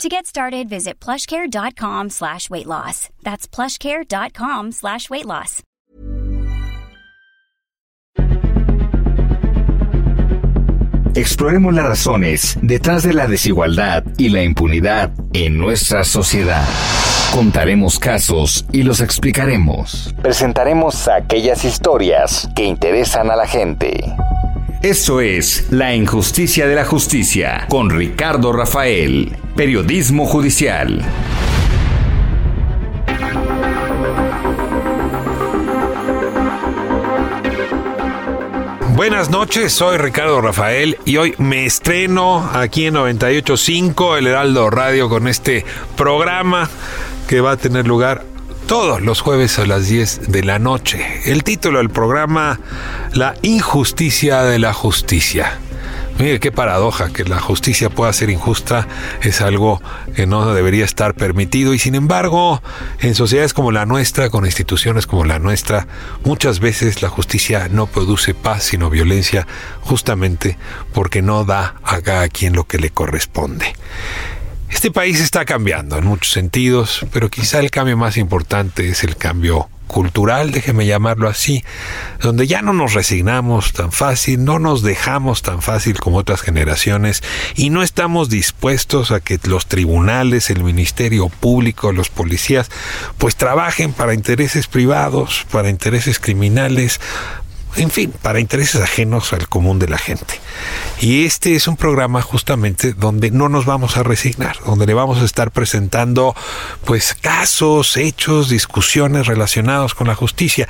To get started, visit plushcare.com slash weight loss. That's plushcare.com slash weight loss. Exploremos las razones detrás de la desigualdad y la impunidad en nuestra sociedad. Contaremos casos y los explicaremos. Presentaremos aquellas historias que interesan a la gente. Esto es La Injusticia de la Justicia con Ricardo Rafael, Periodismo Judicial. Buenas noches, soy Ricardo Rafael y hoy me estreno aquí en 98.5 El Heraldo Radio con este programa que va a tener lugar todos los jueves a las 10 de la noche. El título del programa, La injusticia de la justicia. Mire qué paradoja que la justicia pueda ser injusta es algo que no debería estar permitido y sin embargo en sociedades como la nuestra, con instituciones como la nuestra, muchas veces la justicia no produce paz sino violencia justamente porque no da a cada quien lo que le corresponde. Este país está cambiando en muchos sentidos, pero quizá el cambio más importante es el cambio cultural, déjeme llamarlo así, donde ya no nos resignamos tan fácil, no nos dejamos tan fácil como otras generaciones y no estamos dispuestos a que los tribunales, el Ministerio Público, los policías, pues trabajen para intereses privados, para intereses criminales, en fin, para intereses ajenos al común de la gente. Y este es un programa justamente donde no nos vamos a resignar, donde le vamos a estar presentando pues casos, hechos, discusiones relacionados con la justicia.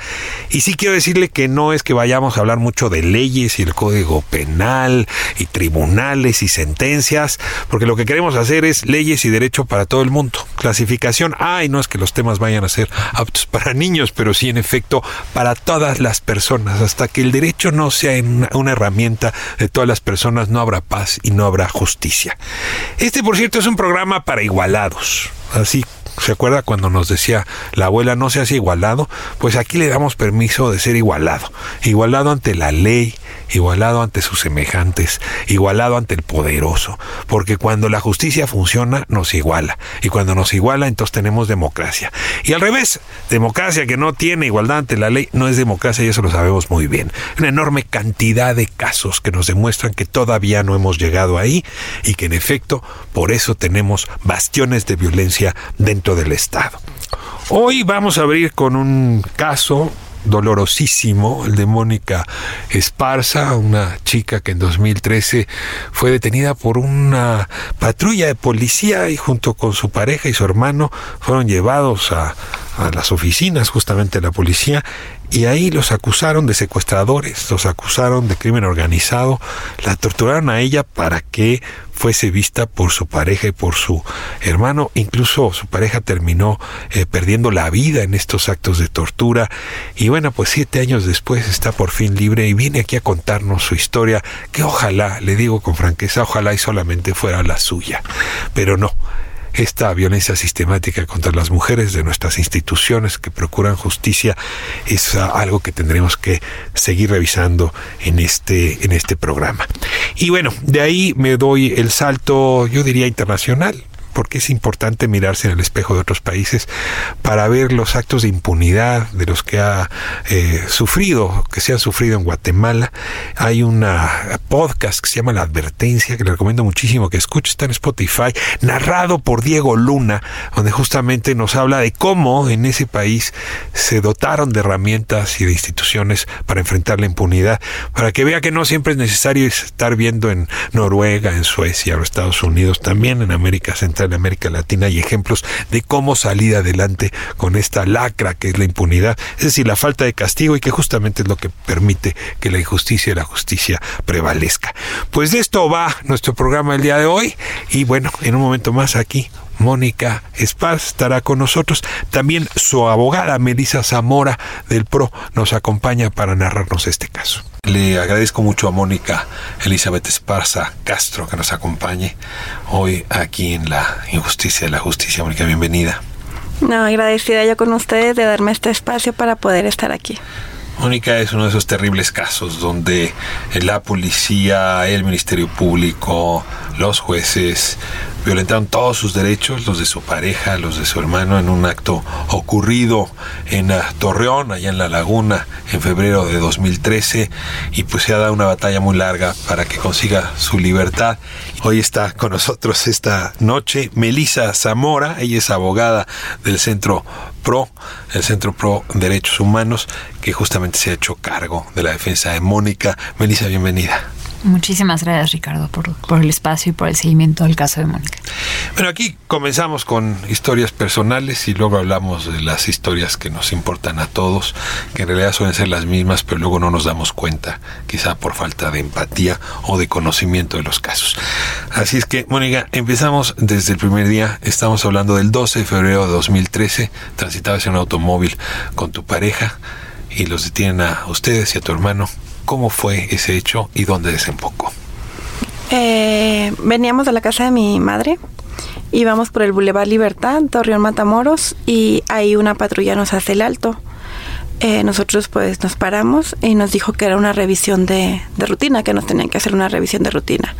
Y sí quiero decirle que no es que vayamos a hablar mucho de leyes y el código penal y tribunales y sentencias, porque lo que queremos hacer es leyes y derecho para todo el mundo. Clasificación, ay, no es que los temas vayan a ser aptos para niños, pero sí en efecto para todas las personas hasta que el derecho no sea una, herramienta de todas las personas, no habrá paz y no habrá justicia. Este, por cierto, es un programa para igualados. Así ¿Se acuerda cuando nos decía la abuela no seas igualado? Pues aquí le damos permiso de ser igualado. Igualado ante la ley, igualado ante sus semejantes, igualado ante el poderoso. Porque cuando la justicia funciona, nos iguala. Y cuando nos iguala, entonces tenemos democracia. Y al revés, democracia que no tiene igualdad ante la ley no es democracia y eso lo sabemos muy bien. Una enorme cantidad de casos que nos demuestran que todavía no hemos llegado ahí y que en efecto por eso tenemos bastiones de violencia dentro del Estado. Hoy vamos a abrir con un caso dolorosísimo, el de Mónica Esparza, una chica que en 2013 fue detenida por una patrulla de policía y junto con su pareja y su hermano fueron llevados a, a las oficinas justamente de la policía y ahí los acusaron de secuestradores, los acusaron de crimen organizado, la torturaron a ella para que fuese vista por su pareja y por su hermano, incluso su pareja terminó eh, perdiendo la vida en estos actos de tortura. Y bueno, pues siete años después está por fin libre y viene aquí a contarnos su historia, que ojalá, le digo con franqueza, ojalá y solamente fuera la suya, pero no, esta violencia sistemática contra las mujeres de nuestras instituciones que procuran justicia es algo que tendremos que seguir revisando en este, en este programa. Y bueno, de ahí me doy el salto, yo diría internacional porque es importante mirarse en el espejo de otros países para ver los actos de impunidad de los que ha eh, sufrido, que se han sufrido en Guatemala. Hay una podcast que se llama La Advertencia, que le recomiendo muchísimo que escuche, está en Spotify, narrado por Diego Luna, donde justamente nos habla de cómo en ese país se dotaron de herramientas y de instituciones para enfrentar la impunidad, para que vea que no siempre es necesario estar viendo en Noruega, en Suecia o Estados Unidos, también en América Central en América Latina y ejemplos de cómo salir adelante con esta lacra que es la impunidad, es decir, la falta de castigo y que justamente es lo que permite que la injusticia y la justicia prevalezca. Pues de esto va nuestro programa el día de hoy y bueno, en un momento más aquí Mónica Esparza estará con nosotros. También su abogada Melissa Zamora del PRO nos acompaña para narrarnos este caso. Le agradezco mucho a Mónica Elizabeth Esparza Castro que nos acompañe hoy aquí en la Injusticia de la Justicia. Mónica, bienvenida. No, agradecida yo con ustedes de darme este espacio para poder estar aquí. Mónica es uno de esos terribles casos donde la policía, el Ministerio Público, los jueces violentaron todos sus derechos, los de su pareja, los de su hermano, en un acto ocurrido en ah, Torreón, allá en la laguna, en febrero de 2013, y pues se ha dado una batalla muy larga para que consiga su libertad. Hoy está con nosotros esta noche Melisa Zamora, ella es abogada del Centro PRO, el Centro PRO Derechos Humanos, que justamente se ha hecho cargo de la defensa de Mónica. Melisa, bienvenida. Muchísimas gracias, Ricardo, por, por, el espacio y por el seguimiento del caso de Mónica. Bueno, aquí comenzamos con historias personales y luego hablamos de las historias que nos importan a todos, que en realidad suelen ser las mismas, pero luego no nos damos cuenta, quizá por falta de empatía o de conocimiento de los casos. Así es que, Mónica, empezamos desde el primer día. Estamos hablando del 12 de febrero de 2013. Transitabas en un automóvil con tu pareja y los detienen a ustedes y a tu hermano ¿Cómo fue ese hecho y dónde desembocó? Eh, veníamos de la casa de mi madre, íbamos por el Boulevard Libertad, Torreón Matamoros, y ahí una patrulla nos hace el alto. Eh, nosotros pues nos paramos y nos dijo que era una revisión de, de, rutina, que nos tenían que hacer una revisión de rutina.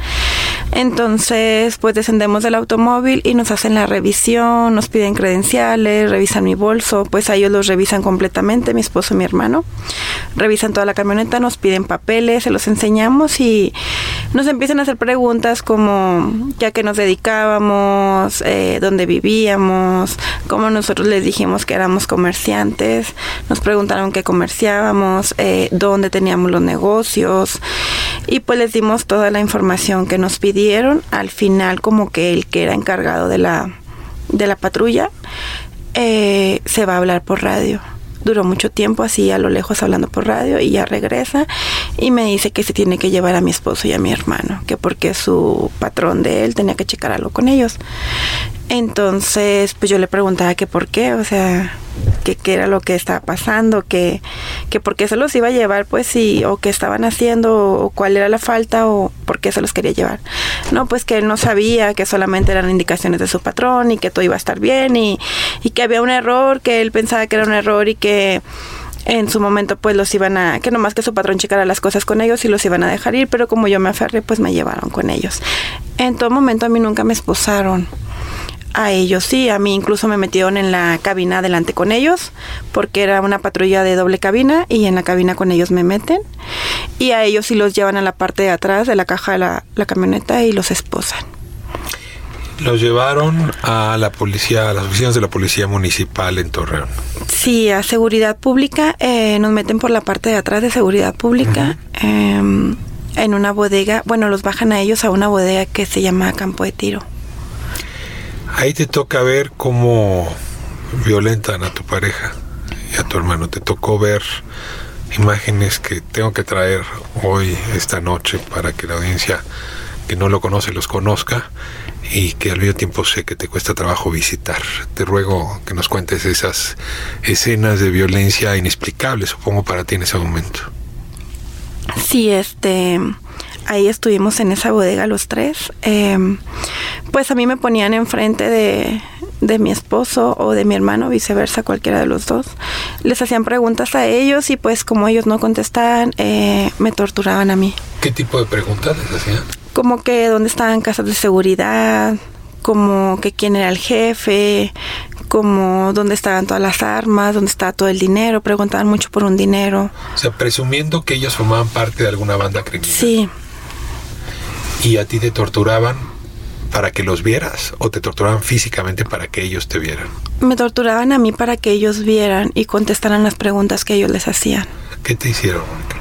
Entonces pues descendemos del automóvil y nos hacen la revisión, nos piden credenciales, revisan mi bolso, pues ellos los revisan completamente, mi esposo y mi hermano. Revisan toda la camioneta, nos piden papeles, se los enseñamos y nos empiezan a hacer preguntas como ya que nos dedicábamos, eh, dónde vivíamos, cómo nosotros les dijimos que éramos comerciantes, nos preguntaron qué comerciábamos, eh, dónde teníamos los negocios y pues les dimos toda la información que nos pidieron. Al final como que el que era encargado de la, de la patrulla eh, se va a hablar por radio duró mucho tiempo así a lo lejos hablando por radio y ya regresa y me dice que se tiene que llevar a mi esposo y a mi hermano, que porque su patrón de él tenía que checar algo con ellos. Entonces, pues yo le preguntaba que por qué, o sea, que qué era lo que estaba pasando, que, que por qué se los iba a llevar, pues sí, o qué estaban haciendo, o cuál era la falta, o por qué se los quería llevar. No, pues que él no sabía, que solamente eran indicaciones de su patrón y que todo iba a estar bien y, y que había un error, que él pensaba que era un error y que en su momento pues los iban a, que nomás que su patrón checara las cosas con ellos y los iban a dejar ir, pero como yo me aferré pues me llevaron con ellos. En todo momento a mí nunca me esposaron. A ellos sí, a mí incluso me metieron en la cabina adelante con ellos, porque era una patrulla de doble cabina y en la cabina con ellos me meten. Y a ellos sí los llevan a la parte de atrás de la caja de la, la camioneta y los esposan. Los llevaron a la policía, a las oficinas de la policía municipal en Torreón. Sí, a seguridad pública. Eh, nos meten por la parte de atrás de seguridad pública. eh, en una bodega. Bueno, los bajan a ellos a una bodega que se llama Campo de Tiro. Ahí te toca ver cómo violentan a tu pareja y a tu hermano. Te tocó ver imágenes que tengo que traer hoy, esta noche, para que la audiencia que no lo conoce los conozca y que al mismo tiempo sé que te cuesta trabajo visitar. Te ruego que nos cuentes esas escenas de violencia inexplicables, supongo, para ti en ese momento. Sí, este, ahí estuvimos en esa bodega los tres. Eh, pues a mí me ponían enfrente de, de mi esposo o de mi hermano, viceversa, cualquiera de los dos. Les hacían preguntas a ellos y pues como ellos no contestaban, eh, me torturaban a mí. ¿Qué tipo de preguntas les hacían? Como que dónde estaban casas de seguridad, como que quién era el jefe, como dónde estaban todas las armas, dónde estaba todo el dinero, preguntaban mucho por un dinero. O sea, presumiendo que ellos formaban parte de alguna banda criminal. Sí. ¿Y a ti te torturaban para que los vieras o te torturaban físicamente para que ellos te vieran? Me torturaban a mí para que ellos vieran y contestaran las preguntas que ellos les hacían. ¿Qué te hicieron, Mónica?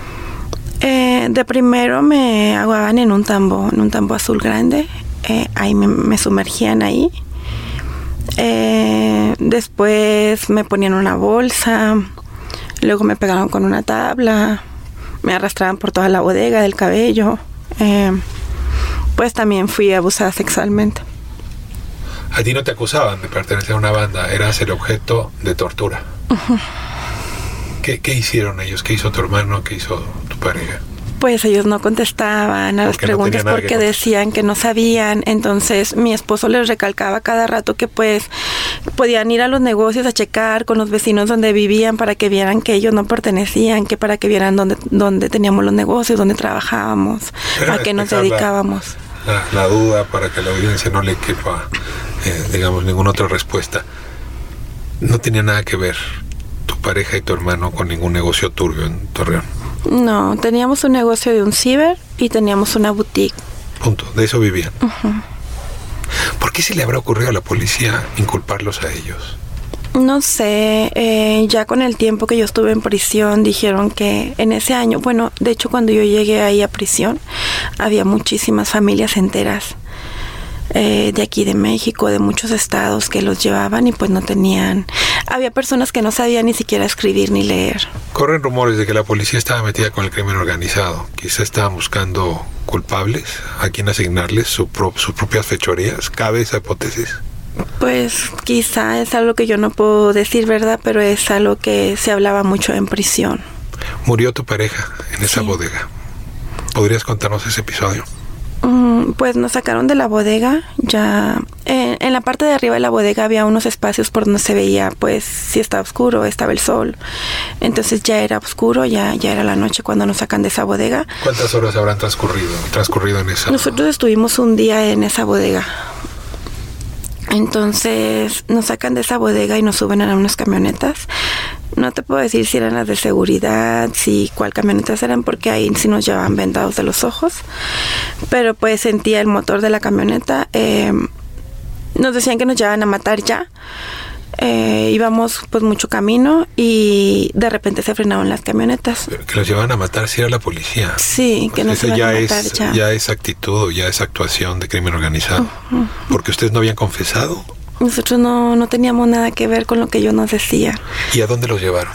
Eh, de primero me aguaban en un tambo, en un tambo azul grande. Eh, ahí me, me, sumergían ahí. Eh, después me ponían una bolsa. Luego me pegaron con una tabla. Me arrastraban por toda la bodega del cabello. También fui abusada sexualmente. A ti no te acusaban de pertenecer a una banda, eras el objeto de tortura. ¿Qué, ¿Qué hicieron ellos? ¿Qué hizo tu hermano? ¿Qué hizo tu pareja? Pues ellos no contestaban a las Porque preguntas que porque decían que no sabían. Entonces mi esposo les recalcaba cada rato que pues podían ir a los negocios a checar con los vecinos donde vivían para que vieran que ellos no pertenecían, que para que vieran dónde, dónde teníamos los negocios, dónde trabajábamos, a qué nos dedicábamos. La, la duda para que a la audiencia no le quepa, eh, digamos, ninguna otra respuesta. No tenía nada que ver tu pareja y tu hermano con ningún negocio turbio en Torreón. No, teníamos un negocio de un ciber y teníamos una boutique. Punto. De eso vivían. ¿Por qué se le habrá ocurrido a la policía inculparlos a ellos? No sé, eh, ya con el tiempo que yo estuve en prisión dijeron que en ese año, bueno, de hecho cuando yo llegué ahí a prisión había muchísimas familias enteras eh, de aquí de México, de muchos estados que los llevaban y pues no tenían, había personas que no sabían ni siquiera escribir ni leer. Corren rumores de que la policía estaba metida con el crimen organizado. Quizá estaban buscando culpables a quien asignarles su pro- sus propias fechorías. ¿Cabe esa hipótesis? Pues quizá es algo que yo no puedo decir, ¿verdad? Pero es algo que se hablaba mucho en prisión. Murió tu pareja en esa Sí. bodega. ¿Podrías contarnos ese episodio? Mm, Pues nos sacaron de la bodega, ya en, en la parte de arriba de la bodega había unos espacios por donde se veía, pues si estaba oscuro, estaba el sol, entonces ya era oscuro, ya, ya era la noche cuando nos sacan de esa bodega. ¿Cuántas horas habrán transcurrido, transcurrido en esa? Nosotros estuvimos un día en esa bodega. Entonces nos sacan de esa bodega y nos suben a unas camionetas. No te puedo decir si eran las de seguridad, si cuál camionetas eran, porque ahí sí nos llevaban vendados de los ojos. Pero pues sentía el motor de la camioneta. eh, nos decían que nos llevaban a matar ya. Eh, íbamos pues mucho camino y de repente se frenaron las camionetas. Que los llevaban a matar si era la policía. Sí, que nos Eso iban ya a matar es, ya. ya es actitud ya es actuación de crimen organizado. Porque ustedes no habían confesado. Nosotros no, no teníamos nada que ver con lo que ellos nos decían. ¿Y a dónde los llevaron?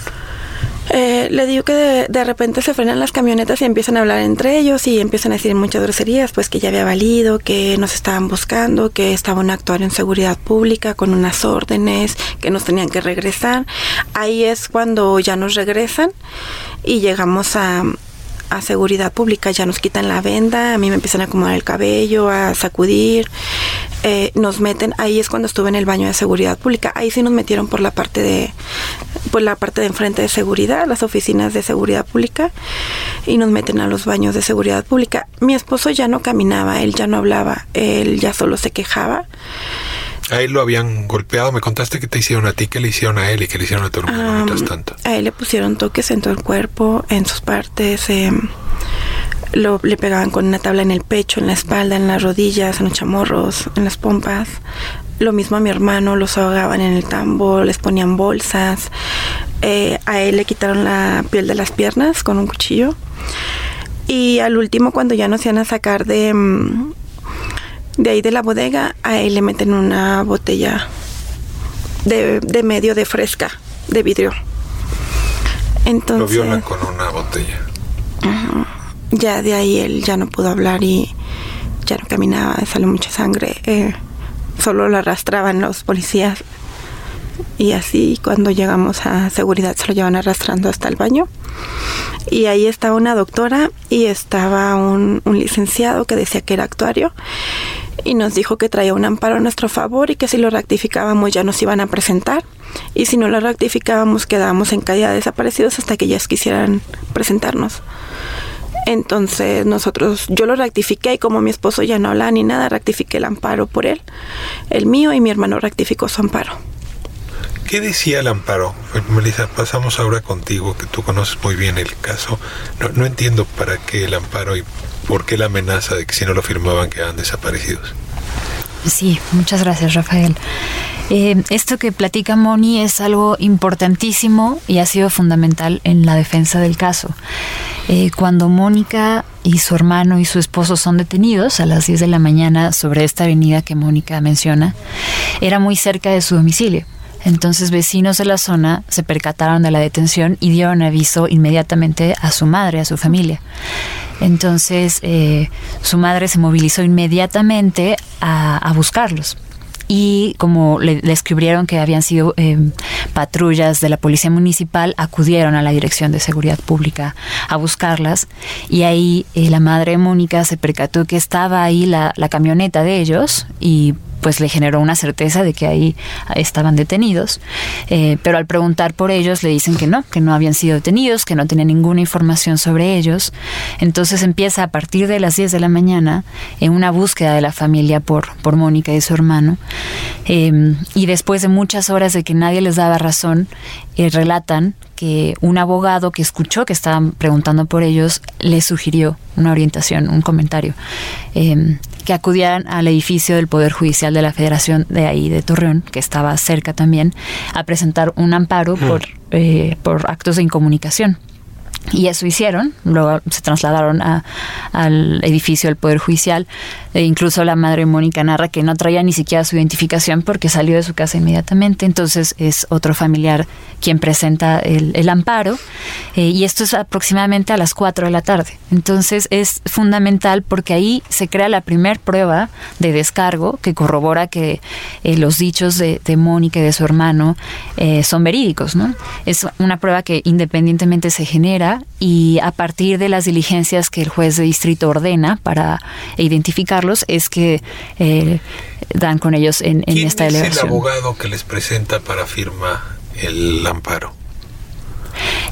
Eh, le digo que de, repente se frenan las camionetas y empiezan a hablar entre ellos y empiezan a decir muchas groserías, pues que ya había valido, que nos estaban buscando, que estaban actuando en seguridad pública con unas órdenes, que nos tenían que regresar. Ahí es cuando ya nos regresan y llegamos a, a seguridad pública, ya nos quitan la venda, a mí me empiezan a acomodar el cabello, a sacudir, eh, nos meten, ahí es cuando estuve en el baño de seguridad pública, ahí sí nos metieron por la parte de, por la parte de enfrente de seguridad, las oficinas de seguridad pública, y nos meten a los baños de seguridad pública. Mi esposo ya no caminaba, él ya no hablaba, él ya solo se quejaba. A él lo habían golpeado. Me contaste que te hicieron a ti, que le hicieron a él y que le hicieron a tu hermano mientras tanto. A él le pusieron toques en todo el cuerpo, en sus partes. em, lo, le pegaban con una tabla en el pecho, en la espalda, en las rodillas, en los chamorros, en las pompas. Lo mismo a mi hermano, los ahogaban en el tambo, les ponían bolsas. Eh, a él le quitaron la piel de las piernas con un cuchillo. Y al último, cuando ya nos iban a sacar de, mm, de ahí de la bodega, a él le meten una botella de, de medio de fresca, de vidrio. Lo Entonces, violan con una botella. ya de ahí él ya no pudo hablar y ya no caminaba, salió mucha sangre. eh, solo lo arrastraban los policías. Y así cuando llegamos a seguridad se lo llevan arrastrando hasta el baño. Y ahí estaba una doctora y estaba un, un licenciado que decía que era actuario y nos dijo que traía un amparo a nuestro favor y que si lo rectificábamos ya nos iban a presentar y si no lo rectificábamos quedábamos en calidad de desaparecidos hasta que ellas quisieran presentarnos. Entonces nosotros, yo lo rectifiqué y como mi esposo ya no habla ni nada, rectifiqué el amparo por él, el mío y mi hermano rectificó su amparo. ¿Qué decía el amparo? Melissa, pasamos ahora contigo, que tú conoces muy bien el caso. No, no entiendo para qué el amparo y por qué la amenaza de que si no lo firmaban quedaban desaparecidos. Sí, muchas gracias, Rafael. Eh, esto que platica Moni es algo importantísimo y ha sido fundamental en la defensa del caso. Eh, cuando Mónica y su hermano y su esposo son detenidos a las 10 de la mañana sobre esta avenida que Mónica menciona, era muy cerca de su domicilio. Entonces vecinos de la zona se percataron de la detención y dieron aviso inmediatamente a su madre, a su familia. Entonces eh, su madre se movilizó inmediatamente a, buscarlos. y como le, descubrieron que habían sido em, patrullas de la policía municipal, acudieron a la Dirección de Seguridad Pública a buscarlas y ahí eh, la madre Mónica se percató que estaba ahí la, la camioneta de ellos y pues le generó una certeza de que ahí estaban detenidos. Eh, pero al preguntar por ellos le dicen que no, que no habían sido detenidos, que no tenía ninguna información sobre ellos. Entonces empieza a partir de las 10 de la mañana en una búsqueda de la familia por, por Mónica y su hermano. Eh, y después de muchas horas de que nadie les daba razón, eh, relatan que un abogado que escuchó que estaban preguntando por ellos le sugirió una orientación, un comentario que acudieran al edificio del Poder Judicial de la Federación de ahí, de Torreón, que estaba cerca también, a presentar un amparo mm. por, eh, por actos de incomunicación. Y eso hicieron, luego se trasladaron a, al edificio del Poder Judicial. E incluso la madre Mónica narra que no traía ni siquiera su identificación porque salió de su casa inmediatamente. Entonces es otro familiar quien presenta el, amparo. Eh, y esto es aproximadamente a las 4 de la tarde. Entonces es fundamental porque ahí se crea la primer prueba de descargo que corrobora que eh, los dichos de, Mónica y de su hermano eh, son verídicos. ¿no? Es una prueba que independientemente se genera y a partir de las diligencias que el juez de distrito ordena para identificarlos es que eh, dan con ellos en, en esta delegación. es el abogado que les presenta para firma el amparo?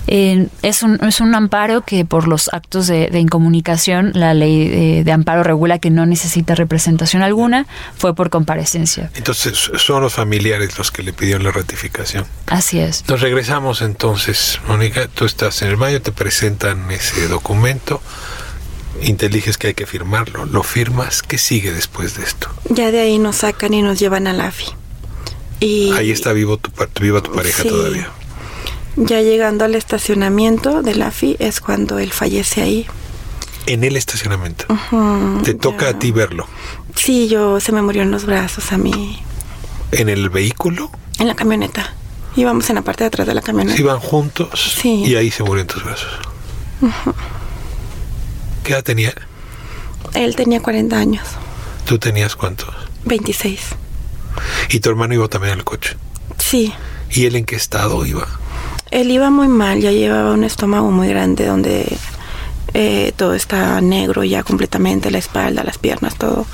Es, un, es un amparo que por los actos de, incomunicación, la ley de, amparo regula que no necesita representación alguna, fue por comparecencia. Entonces son los familiares los que le pidieron la ratificación. Así es. Nos regresamos entonces, Mónica, tú estás en el baño, te presentan ese documento inteliges que hay que firmarlo, lo firmas, ¿qué sigue después de esto? Ya de ahí nos sacan y nos llevan a la AFI. Y ahí está vivo tu, viva tu pareja todavía. Ya llegando al estacionamiento de la FI es cuando él fallece ahí. En el estacionamiento. Te toca a ti verlo. Sí, yo se me murió en los brazos a mí. ¿En el vehículo? En la camioneta. Íbamos en la parte de atrás de la camioneta. Iban juntos. Sí. Y ahí se murió en tus brazos. ¿Qué edad tenía? Él tenía 40 años. ¿Tú tenías cuántos? 26. ¿Y tu hermano iba también al coche? Sí. ¿Y él en qué estado iba? Él iba muy mal, ya llevaba un estómago muy grande donde eh, todo está negro ya completamente, la espalda, las piernas, todo.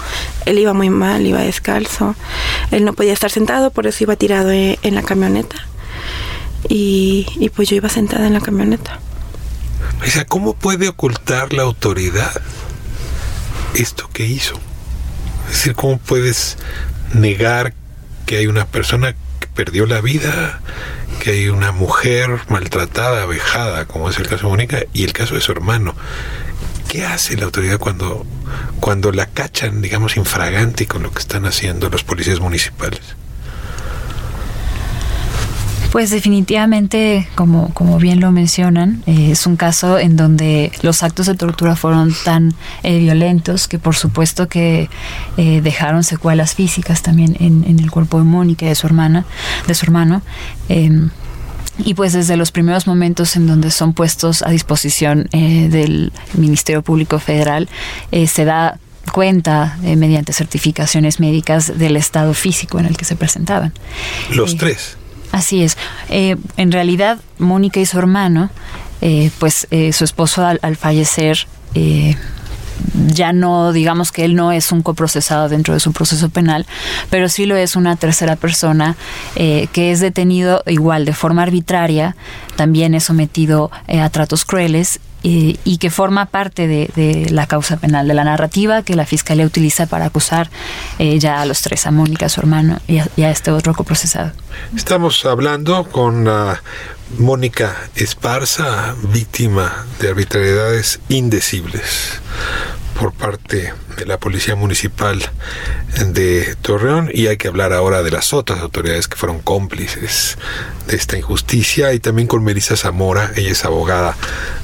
Él iba muy mal, iba descalzo. Él no podía estar sentado, por eso iba tirado eh, en la camioneta. Y, y pues yo iba sentada en la camioneta. O sea, ¿cómo puede ocultar la autoridad esto que hizo? Es decir, ¿cómo puedes negar que hay una persona que perdió la vida que hay una mujer maltratada, vejada, como es el caso de Mónica, y el caso de su hermano. ¿Qué hace la autoridad cuando, cuando la cachan, digamos, infragante con lo que están haciendo los policías municipales? Pues definitivamente, como, como bien lo mencionan, eh, es un caso en donde los actos de tortura fueron tan eh, violentos que por supuesto que eh, dejaron secuelas físicas también en, en, el cuerpo de Mónica y de su hermana, de su hermano. Em, y pues desde los primeros momentos en donde son puestos a disposición del Ministerio Público Federal, se da cuenta mediante certificaciones médicas del estado físico en el que se presentaban. Los tres. Así es. Eh, en realidad, Mónica y su hermano, eh, pues eh, su esposo al, fallecer, ya no, digamos que él no es un coprocesado dentro de su proceso penal, pero sí lo es una tercera persona que es detenido igual de forma arbitraria, también es sometido a tratos crueles y que forma parte de, la causa penal, de la narrativa que la fiscalía utiliza para acusar eh, ya a los tres, a Mónica, a su hermano y a, este otro coprocesado. Estamos hablando con Mónica Esparza, víctima de arbitrariedades indecibles por parte de la Policía Municipal de Torreón y hay que hablar ahora de las otras autoridades que fueron cómplices de esta injusticia y también con Melissa Zamora, ella es abogada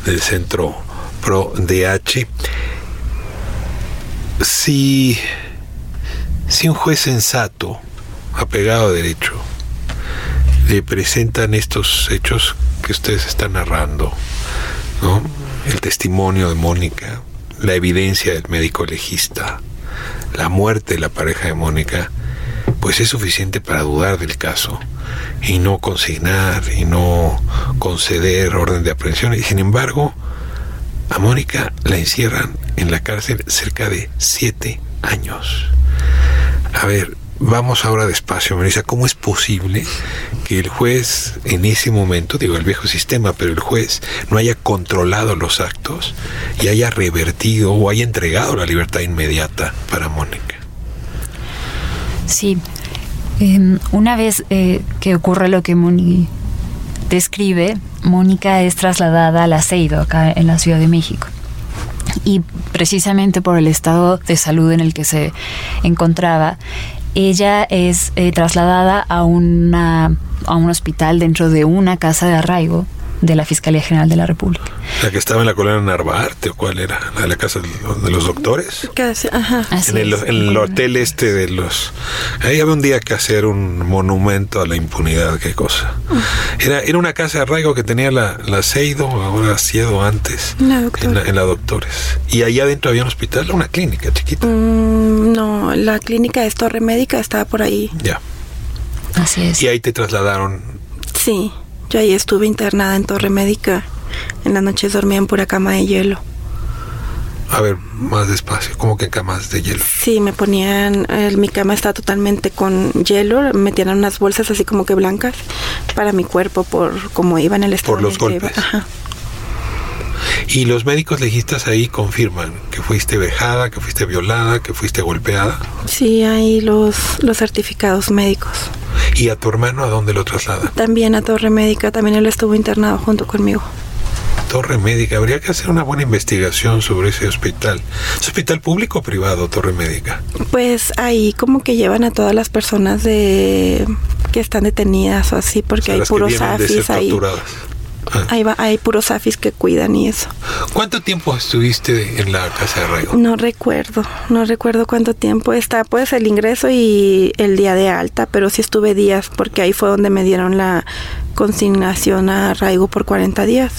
del Centro Pro DH. Si, si un juez sensato, apegado a derecho, le presentan estos hechos que ustedes están narrando, ¿no? el testimonio de Mónica, la evidencia del médico legista, la muerte de la pareja de Mónica, pues es suficiente para dudar del caso y no consignar y no conceder orden de aprehensión. Y sin embargo, a Mónica la encierran en la cárcel cerca de siete años. A ver, vamos ahora despacio, Marisa. ¿Cómo es posible que el juez en ese momento, digo el viejo sistema, pero el juez no haya controlado los actos y haya revertido o haya entregado la libertad inmediata para Mónica? Sí. Em, una vez eh, que ocurre lo que Mónica describe, Mónica es trasladada al Aceido, acá en la Ciudad de México. Y precisamente por el estado de salud en el que se encontraba, ella es eh, trasladada a, una, a un hospital dentro de una casa de arraigo de la Fiscalía General de la República. ¿La que estaba en la colonia Narvarte o cuál era? ¿La de la casa de los doctores? Casi, ajá. en el, en el hotel este de los... Ahí había un día que hacer un monumento a la impunidad, qué cosa. Era, era una casa de arraigo que tenía la, la Seido, ahora Siedo antes, La doctora. en, la, en la Doctores. Y allá adentro había un hospital, una clínica chiquita. Mm, no, la clínica es Torre Médica, estaba por ahí. Ya. Así es. Y ahí te trasladaron. Sí, yo ahí estuve internada en Torre Médica. En las noches dormía en pura cama de hielo. A ver, más despacio, como que camas de hielo. Sí, me ponían, eh, mi cama está totalmente con hielo, me metían unas bolsas así como que blancas para mi cuerpo por como iba en el estado Por los golpes. Ajá. Y los médicos legistas ahí confirman que fuiste vejada, que fuiste violada, que fuiste golpeada. Sí, ahí los, los certificados médicos. ¿Y a tu hermano a dónde lo trasladan? También a Torre Médica, también él estuvo internado junto conmigo. Torre Médica. Habría que hacer una buena investigación sobre ese hospital. ¿Es hospital público o privado, Torre Médica? Pues ahí como que llevan a todas las personas de que están detenidas o así, porque O sea, hay puros afis ahí. torturadas. Ah. Ahí va, hay puros afis que cuidan y eso. ¿Cuánto tiempo estuviste en la casa de arraigo? No recuerdo, no recuerdo cuánto tiempo está, pues el ingreso y el día de alta, pero sí estuve días porque ahí fue donde me dieron la consignación a arraigo por 40 días.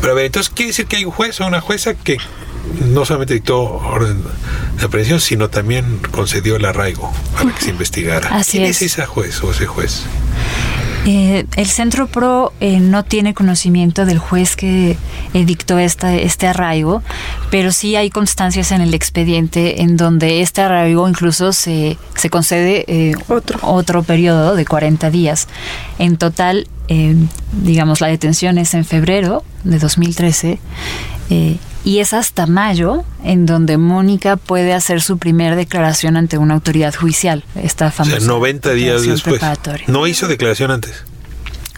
Pero a ver, entonces quiere decir que hay un juez o una jueza que no solamente dictó orden de aprehensión, sino también concedió el arraigo para que se investigara. Así ¿Quién es. es esa juez o ese juez? Eh, el Centro PRO eh, no tiene conocimiento del juez que eh, dictó esta, este arraigo, pero sí hay constancias en el expediente en donde este arraigo incluso se, se concede eh, Otro. periodo de 40 días. En total, eh, digamos, la detención es en febrero de 2013. Y es hasta mayo en donde Mónica puede hacer su primera declaración ante una autoridad judicial, esta O famosa sea, 90 días declaración después. preparatoria. No hizo declaración antes.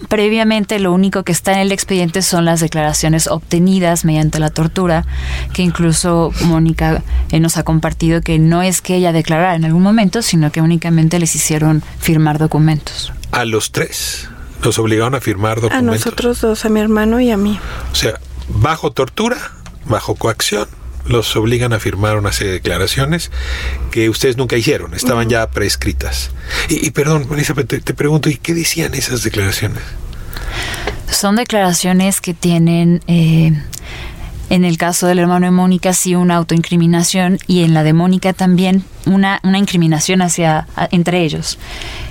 Previamente lo único que está en el expediente son las declaraciones obtenidas mediante la tortura, que incluso Mónica eh, nos ha compartido que no es que ella declarara en algún momento, sino que únicamente les hicieron firmar documentos. A los tres los obligaron a firmar A documentos. nosotros dos, a mi hermano y a mí. O sea, bajo tortura, bajo coacción, los obligan a firmar una serie de declaraciones que ustedes nunca hicieron, estaban ya prescritas. Y, y perdón, Elizabeth, te, te pregunto, ¿y qué decían esas declaraciones? Son declaraciones que tienen, eh, en el caso del hermano de Mónica, sí una autoincriminación y en la de Mónica también una, una incriminación hacia entre ellos.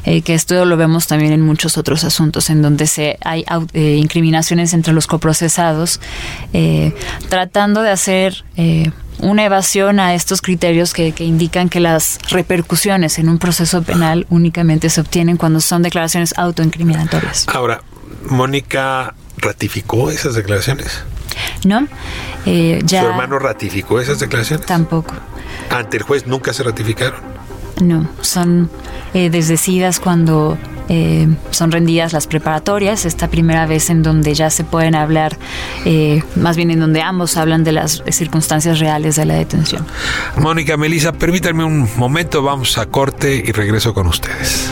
Eh, que esto lo vemos también en muchos otros asuntos, en donde se hay eh, incriminaciones entre los coprocesados, eh, tratando de hacer una evasión a estos criterios que, que indican que las repercusiones en un proceso penal únicamente se obtienen cuando son declaraciones autoincriminatorias. Ahora, Mónica ratificó esas declaraciones. ¿No? Eh, ya ¿Su hermano ratificó esas declaraciones? tampoco. Ante el juez nunca se ratificaron. No, son eh, desdecidas cuando eh, son rendidas las preparatorias, esta primera vez en donde ya se pueden hablar, eh, más bien en donde ambos hablan de las circunstancias reales de la detención. Mónica, Melissa, permítanme un momento, vamos a corte y regreso con ustedes.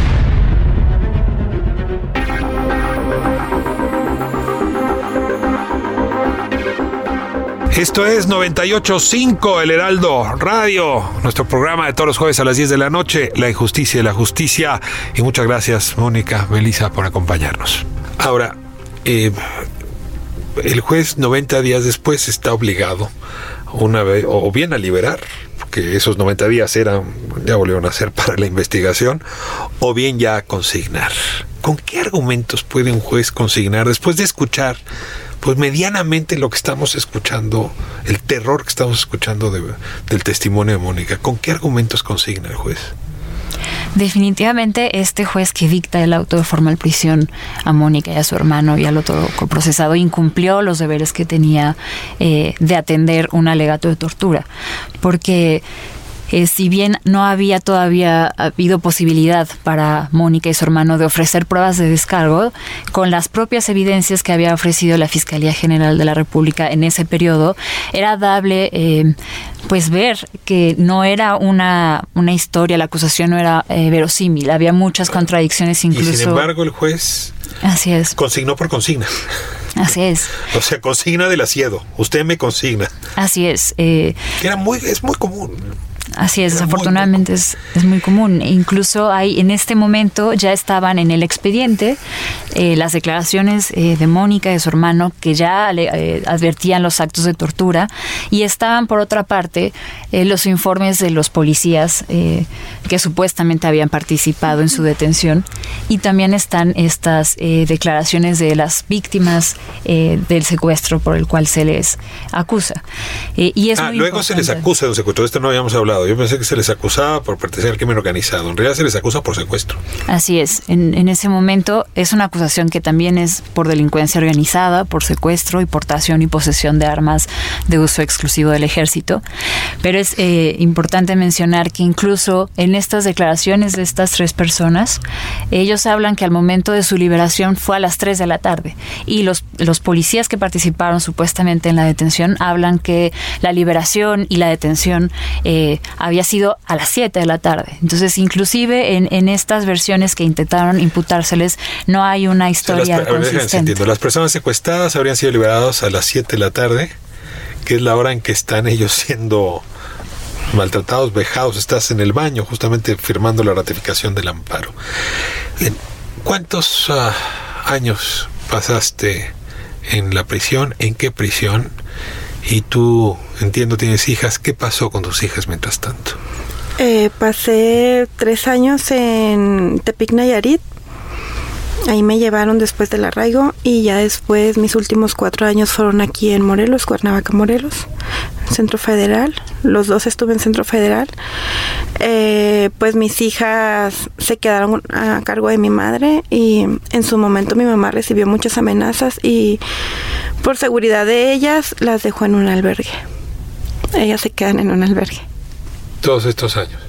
Esto es 98.5 El Heraldo Radio, nuestro programa de todos los jueves a las 10 de la noche, La injusticia y la justicia. Y muchas gracias, Mónica, Melissa, por acompañarnos. Ahora, eh, el juez 90 días después está obligado una vez, o bien a liberar, porque esos 90 días eran, ya volvieron a ser para la investigación, o bien ya a consignar. ¿Con qué argumentos puede un juez consignar después de escuchar pues medianamente lo que estamos escuchando, el terror que estamos escuchando del testimonio de Mónica, ¿con qué argumentos consigna el juez? Definitivamente este juez que dicta el auto de formal prisión a Mónica y a su hermano y al otro coprocesado incumplió los deberes que tenía eh, de atender un alegato de tortura, porque eh, si bien no había todavía habido posibilidad para Mónica y su hermano de ofrecer pruebas de descargo, con las propias evidencias que había ofrecido la Fiscalía General de la República en ese periodo, era dable eh, pues ver que no era una, una historia, la acusación no era eh, verosímil, había muchas contradicciones incluso. Y sin embargo el juez Así es. consignó por consigna. Así es. O sea, consigna del asiedo. Usted me consigna. Así es. Eh, Era muy, es muy común. Así es, desafortunadamente es, es, muy común. Incluso hay en este momento ya estaban en el expediente eh, las declaraciones eh, de Mónica y de su hermano que ya le eh, advertían los actos de tortura y estaban por otra parte los informes de los policías que supuestamente habían participado en su detención y también están estas eh, declaraciones de las víctimas del secuestro por el cual se les acusa. y es ah, luego se les acusa de un secuestro. Esto no habíamos hablado. Yo pensé que se les acusaba por pertenecer al crimen organizado. En realidad se les acusa por secuestro. Así es. En, ese momento es una acusación que también es por delincuencia organizada, por secuestro y portación y posesión de armas de uso exclusivo del ejército. Pero es eh, importante mencionar que incluso en estas declaraciones de estas tres personas, ellos hablan que al momento de su liberación fue a las 3 de la tarde y los, los policías que participaron supuestamente en la detención hablan que la liberación y la detención eh, había sido a las 7 de la tarde. Entonces, inclusive en, en estas versiones que intentaron imputárseles, no hay una historia las, consistente. Las personas secuestradas habrían sido liberadas a las 7 de la tarde, que es la hora en que están ellos siendo maltratados, vejados, estás en el baño justamente firmando la ratificación del amparo. ¿Cuántos uh, años pasaste en la prisión? ¿En qué prisión? Y tú, entiendo, tienes hijas. ¿Qué pasó con tus hijas mientras tanto? Eh, pasé tres años en Tepic Nayarit. Ahí me llevaron después del arraigo y ya después mis últimos cuatro años fueron aquí en Morelos, Cuernavaca, Morelos, Centro Federal. Los dos estuve en Centro Federal. Eh, pues mis hijas se quedaron a cargo de mi madre y en su momento mi mamá recibió muchas amenazas y por seguridad de ellas las dejó en un albergue. Ellas se quedan en un albergue. Todos estos años.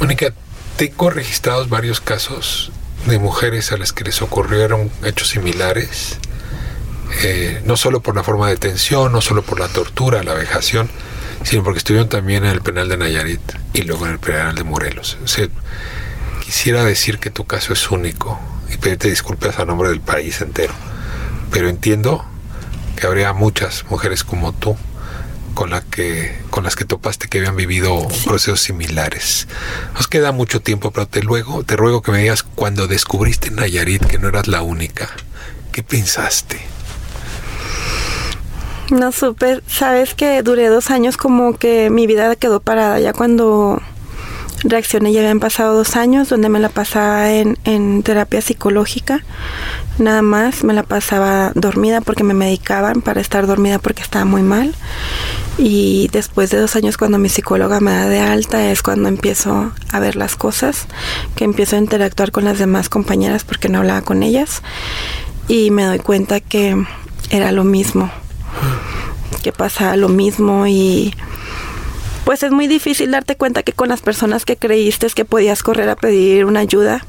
Mónica, tengo registrados varios casos de mujeres a las que les ocurrieron hechos similares, eh, no solo por la forma de detención, no solo por la tortura, la vejación, sino porque estuvieron también en el penal de Nayarit y luego en el penal de Morelos. Quisiera decir que tu caso es único y pedirte disculpas a nombre del país entero, pero entiendo que habría muchas mujeres como tú con, la que, con las que topaste que habían vivido procesos similares. Nos queda mucho tiempo, pero te, luego, te ruego que me digas cuando descubriste en Nayarit que no eras la única. ¿Qué pensaste? No supe, sabes que duré dos años como que mi vida quedó parada. Ya cuando reaccioné ya habían pasado dos años donde me la pasaba en, en terapia psicológica. Nada más me la pasaba dormida porque me medicaban para estar dormida porque estaba muy mal. Y después de dos años cuando mi psicóloga me da de alta es cuando empiezo a ver las cosas, que empiezo a interactuar con las demás compañeras porque no hablaba con ellas. Y me doy cuenta que era lo mismo, que pasaba lo mismo y pues es muy difícil darte cuenta que con las personas que creíste que podías correr a pedir una ayuda,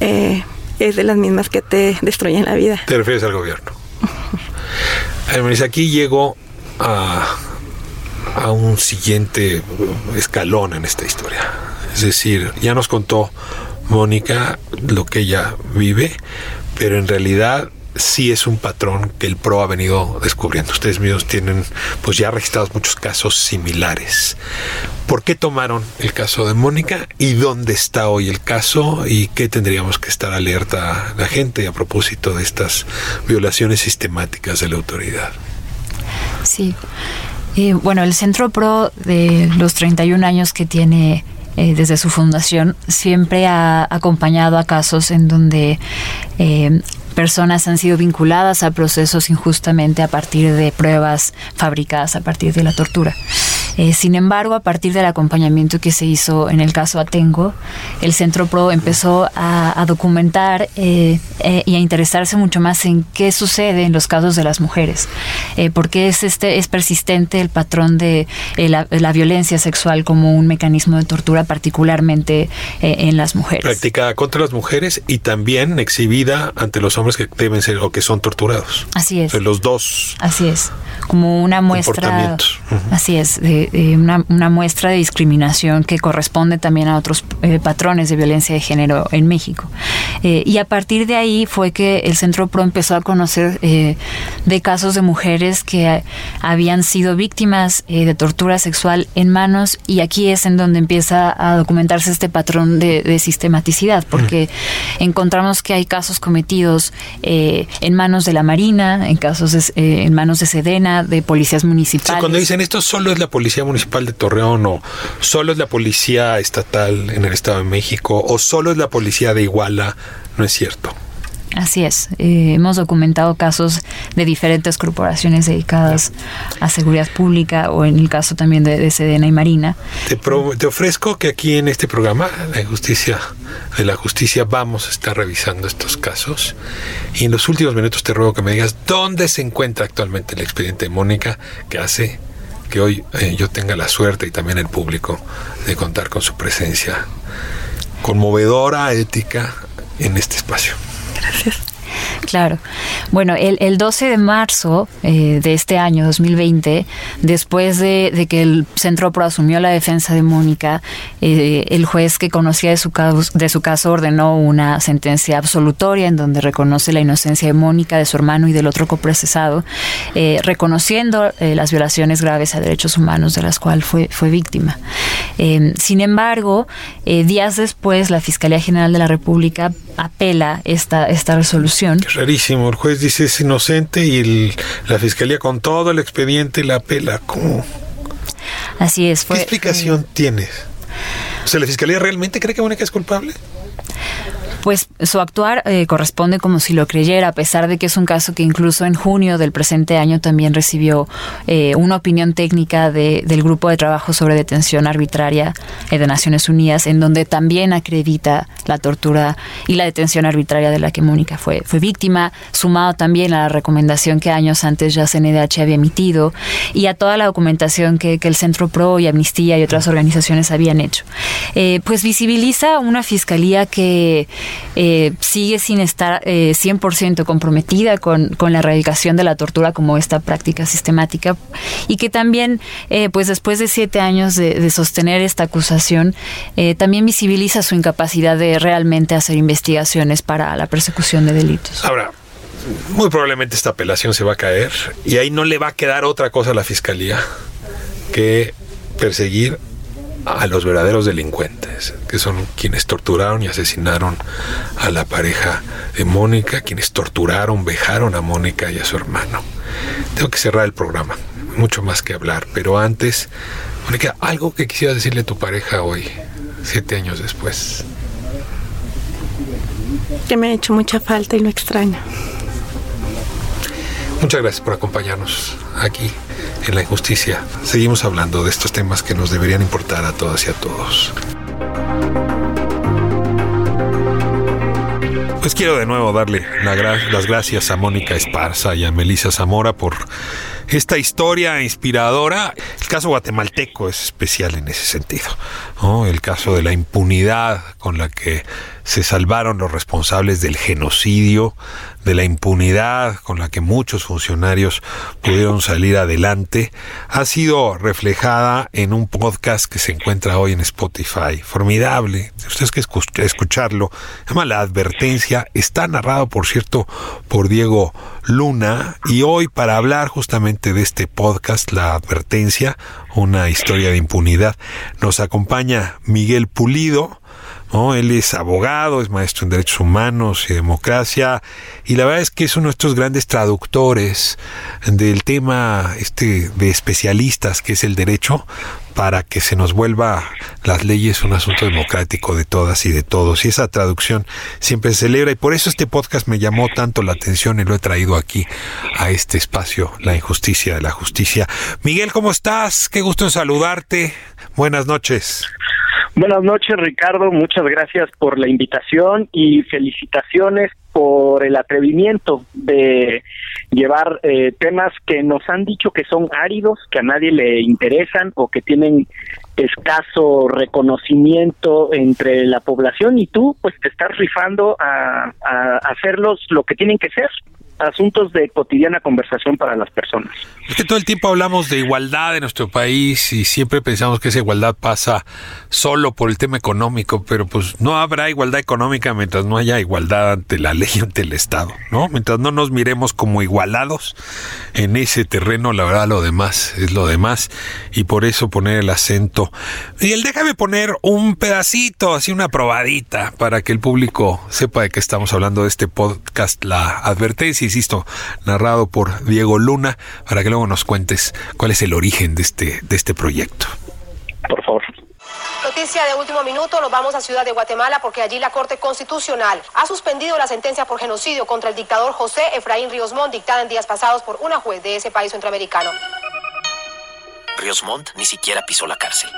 eh, es de las mismas que te destruyen la vida. Te refieres al gobierno. aquí llego a, a un siguiente escalón en esta historia. Es decir, ya nos contó Mónica lo que ella vive, pero en realidad sí es un patrón que el PRO ha venido descubriendo. Ustedes mismos tienen pues ya registrados muchos casos similares. ¿Por qué tomaron el caso de Mónica y dónde está hoy el caso y qué tendríamos que estar alerta la gente a propósito de estas violaciones sistemáticas de la autoridad? Sí. Eh, bueno, el Centro PRO de los 31 años que tiene eh, desde su fundación siempre ha acompañado a casos en donde eh, personas han sido vinculadas a procesos injustamente a partir de pruebas fabricadas a partir de la tortura. Eh, sin embargo, a partir del acompañamiento que se hizo en el caso Atengo, el Centro PRO empezó a, documentar eh, eh, y a interesarse mucho más en qué sucede en los casos de las mujeres, porque es este es persistente el patrón de la, la, violencia sexual como un mecanismo de tortura, particularmente en las mujeres. Practicada contra las mujeres y también exhibida ante los hombres que deben ser o que son torturados. Así es. los dos. Así es. Como una muestra. Así es. De, una, muestra de discriminación que corresponde también a otros eh, patrones de violencia de género en México. Eh, y a partir de ahí fue que el Centro PRO empezó a conocer eh, de casos de mujeres que habían sido víctimas de tortura sexual en manos y aquí es en donde empieza a documentarse este patrón de, sistematicidad, porque encontramos que hay casos cometidos en manos de la Marina, en casos en manos de Sedena, de policías municipales. cuando dicen esto solo es la policía Municipal de Torreón o solo es la Policía Estatal en el Estado de México o solo es la Policía de Iguala, no es cierto. Así es. Eh, hemos documentado casos de diferentes corporaciones dedicadas a seguridad pública o en el caso también de, Sedena y Marina. Te, te, ofrezco que aquí en este programa, La Justicia de la Justicia, vamos a estar revisando estos casos. Y en los últimos minutos te ruego que me digas dónde se encuentra actualmente el expediente de Mónica que hace que hoy eh, yo tenga la suerte y también el público de contar con su presencia conmovedora, ética en este espacio. Gracias. Claro. Bueno, el, el 12 de marzo eh, de este año, 2020, después de, que el Centro Pro asumió la defensa de Mónica, eh, el juez que conocía de su, caso, de su caso ordenó una sentencia absolutoria en donde reconoce la inocencia de Mónica, de su hermano y del otro coprocesado, eh, reconociendo las violaciones graves a derechos humanos de las cuales fue, fue víctima. sin embargo, días después, la Fiscalía General de la República apela esta, esta resolución. Rarísimo, el juez dice es inocente y la fiscalía con todo el expediente la apela. ¿Cómo? Así es. ¿Qué explicación tienes? O sea, ¿la fiscalía realmente cree que Mónica es culpable? Pues su actuar eh, corresponde como si lo creyera, a pesar de que es un caso que incluso en junio del presente año también recibió eh, una opinión técnica del Grupo de Trabajo sobre Detención Arbitraria eh, de Naciones Unidas, en donde también acredita la tortura y la detención arbitraria de la que Mónica fue, fue víctima, sumado también a la recomendación que años antes ya CNDH había emitido y a toda la documentación que, que el Centro PRO y Amnistía y otras organizaciones habían hecho. pues visibiliza una fiscalía que eh, sigue sin estar eh, 100% comprometida con, con, la erradicación de la tortura como esta práctica sistemática y que también, eh, pues después de siete años de, sostener esta acusación, eh, también visibiliza su incapacidad de realmente hacer investigaciones para la persecución de delitos. Ahora, muy probablemente esta apelación se va a caer y ahí no le va a quedar otra cosa a la fiscalía que perseguir a los verdaderos delincuentes, que son quienes torturaron y asesinaron a la pareja de Mónica, quienes torturaron, vejaron a Mónica y a su hermano. Tengo que cerrar el programa, mucho más que hablar, pero antes, Mónica, algo que quisiera decirle a tu pareja hoy, siete años después. Que me ha hecho mucha falta y lo extraño. Muchas gracias por acompañarnos aquí en la injusticia. Seguimos hablando de estos temas que nos deberían importar a todas y a todos. Pues quiero de nuevo darle las gracias a Mónica Esparza y a Melissa Zamora por esta historia inspiradora. El caso guatemalteco es especial en ese sentido. El caso de la impunidad con la que se salvaron los responsables del genocidio, de la impunidad con la que muchos funcionarios pudieron salir adelante, ha sido reflejada en un podcast que se encuentra hoy en Spotify. Formidable. Ustedes que escucharlo. Llama La Advertencia. Está narrado, por cierto, por Diego Luna. Y hoy, para hablar justamente de este podcast, La Advertencia, una historia de impunidad, nos acompaña Miguel Pulido él es abogado, es maestro en derechos humanos y democracia, y la verdad es que es uno de estos grandes traductores del tema este de especialistas que es el derecho para que se nos vuelva las leyes un asunto democrático de todas y de todos. Y esa traducción siempre se celebra y por eso este podcast me llamó tanto la atención y lo he traído aquí a este espacio, la injusticia de la justicia. Miguel, ¿cómo estás? Qué gusto en saludarte. Buenas noches. Buenas noches, Ricardo. Muchas gracias por la invitación y felicitaciones por el atrevimiento de llevar eh, temas que nos han dicho que son áridos, que a nadie le interesan o que tienen escaso reconocimiento entre la población y tú pues te estás rifando a, a hacerlos lo que tienen que ser, asuntos de cotidiana conversación para las personas. Es que todo el tiempo hablamos de igualdad en nuestro país y siempre pensamos que esa igualdad pasa solo por el tema económico, pero pues no habrá igualdad económica mientras no haya igualdad ante la ley y ante el Estado, ¿no? Mientras no nos miremos como igualados en ese terreno, la verdad lo demás es lo demás y por eso poner el acento. Miguel, déjame poner un pedacito, así una probadita para que el público sepa de qué estamos hablando de este podcast, la advertencia insisto, narrado por Diego Luna, para que luego nos cuentes cuál es el origen de este, de este proyecto. Por favor. Noticia de último minuto, nos vamos a Ciudad de Guatemala porque allí la Corte Constitucional ha suspendido la sentencia por genocidio contra el dictador José Efraín Ríos Montt dictada en días pasados por una juez de ese país centroamericano. Ríos Montt ni siquiera pisó la cárcel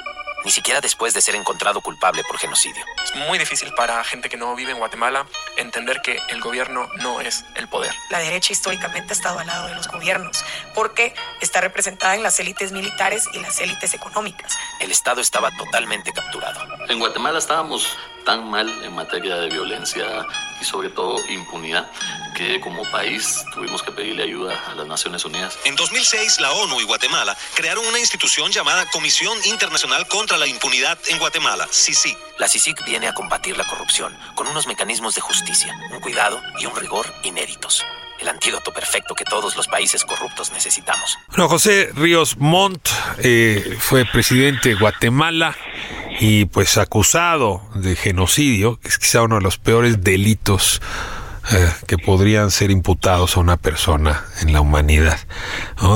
ni siquiera después de ser encontrado culpable por genocidio. Es muy difícil para gente que no vive en Guatemala entender que el gobierno no es el poder. La derecha históricamente ha estado al lado de los gobiernos porque está representada en las élites militares y las élites económicas. El Estado estaba totalmente capturado. En Guatemala estábamos tan mal en materia de violencia y sobre todo impunidad que como país tuvimos que pedirle ayuda a las Naciones Unidas. En 2006 la ONU y Guatemala crearon una institución llamada Comisión Internacional contra la Impunidad en Guatemala, CICIG. La CICIG viene a combatir la corrupción con unos mecanismos de justicia, un cuidado y un rigor inéditos el antídoto perfecto que todos los países corruptos necesitamos. Bueno, José Ríos Montt eh, fue presidente de Guatemala y pues acusado de genocidio, que es quizá uno de los peores delitos eh, que podrían ser imputados a una persona en la humanidad.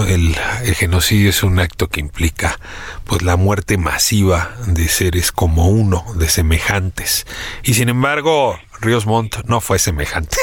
El, el, genocidio es un acto que implica pues la muerte masiva de seres como uno, de semejantes. Y sin embargo, Ríos Montt no fue semejante.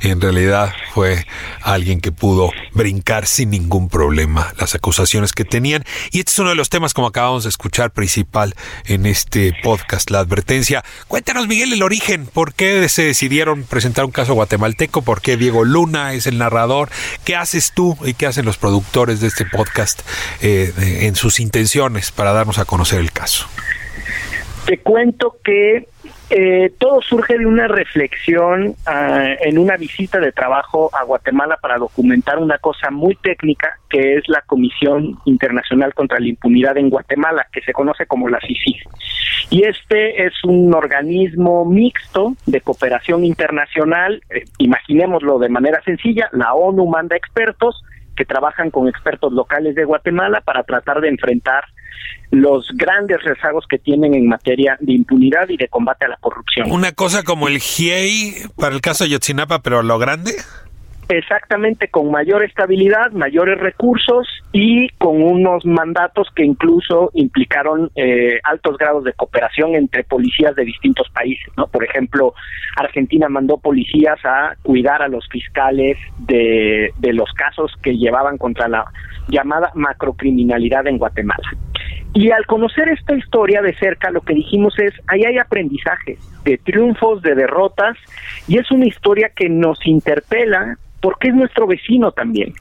En realidad fue alguien que pudo brincar sin ningún problema las acusaciones que tenían. Y este es uno de los temas, como acabamos de escuchar, principal en este podcast, la advertencia. Cuéntanos, Miguel, el origen. ¿Por qué se decidieron presentar un caso guatemalteco? ¿Por qué Diego Luna es el narrador? ¿Qué haces tú y qué hacen los productores de este podcast eh, en sus intenciones para darnos a conocer el caso? Te cuento que eh, todo surge de una reflexión ah, en una visita de trabajo a Guatemala para documentar una cosa muy técnica que es la Comisión Internacional contra la Impunidad en Guatemala, que se conoce como la CICIG. Y este es un organismo mixto de cooperación internacional, eh, imaginémoslo de manera sencilla, la ONU manda expertos que trabajan con expertos locales de Guatemala para tratar de enfrentar los grandes rezagos que tienen en materia de impunidad y de combate a la corrupción. Una cosa como el GIEI para el caso de Yotzinapa, pero a lo grande. Exactamente, con mayor estabilidad, mayores recursos y con unos mandatos que incluso implicaron eh, altos grados de cooperación entre policías de distintos países. ¿no? Por ejemplo, Argentina mandó policías a cuidar a los fiscales de, de los casos que llevaban contra la llamada macrocriminalidad en Guatemala. Y al conocer esta historia de cerca, lo que dijimos es, ahí hay aprendizaje de triunfos, de derrotas, y es una historia que nos interpela porque es nuestro vecino también.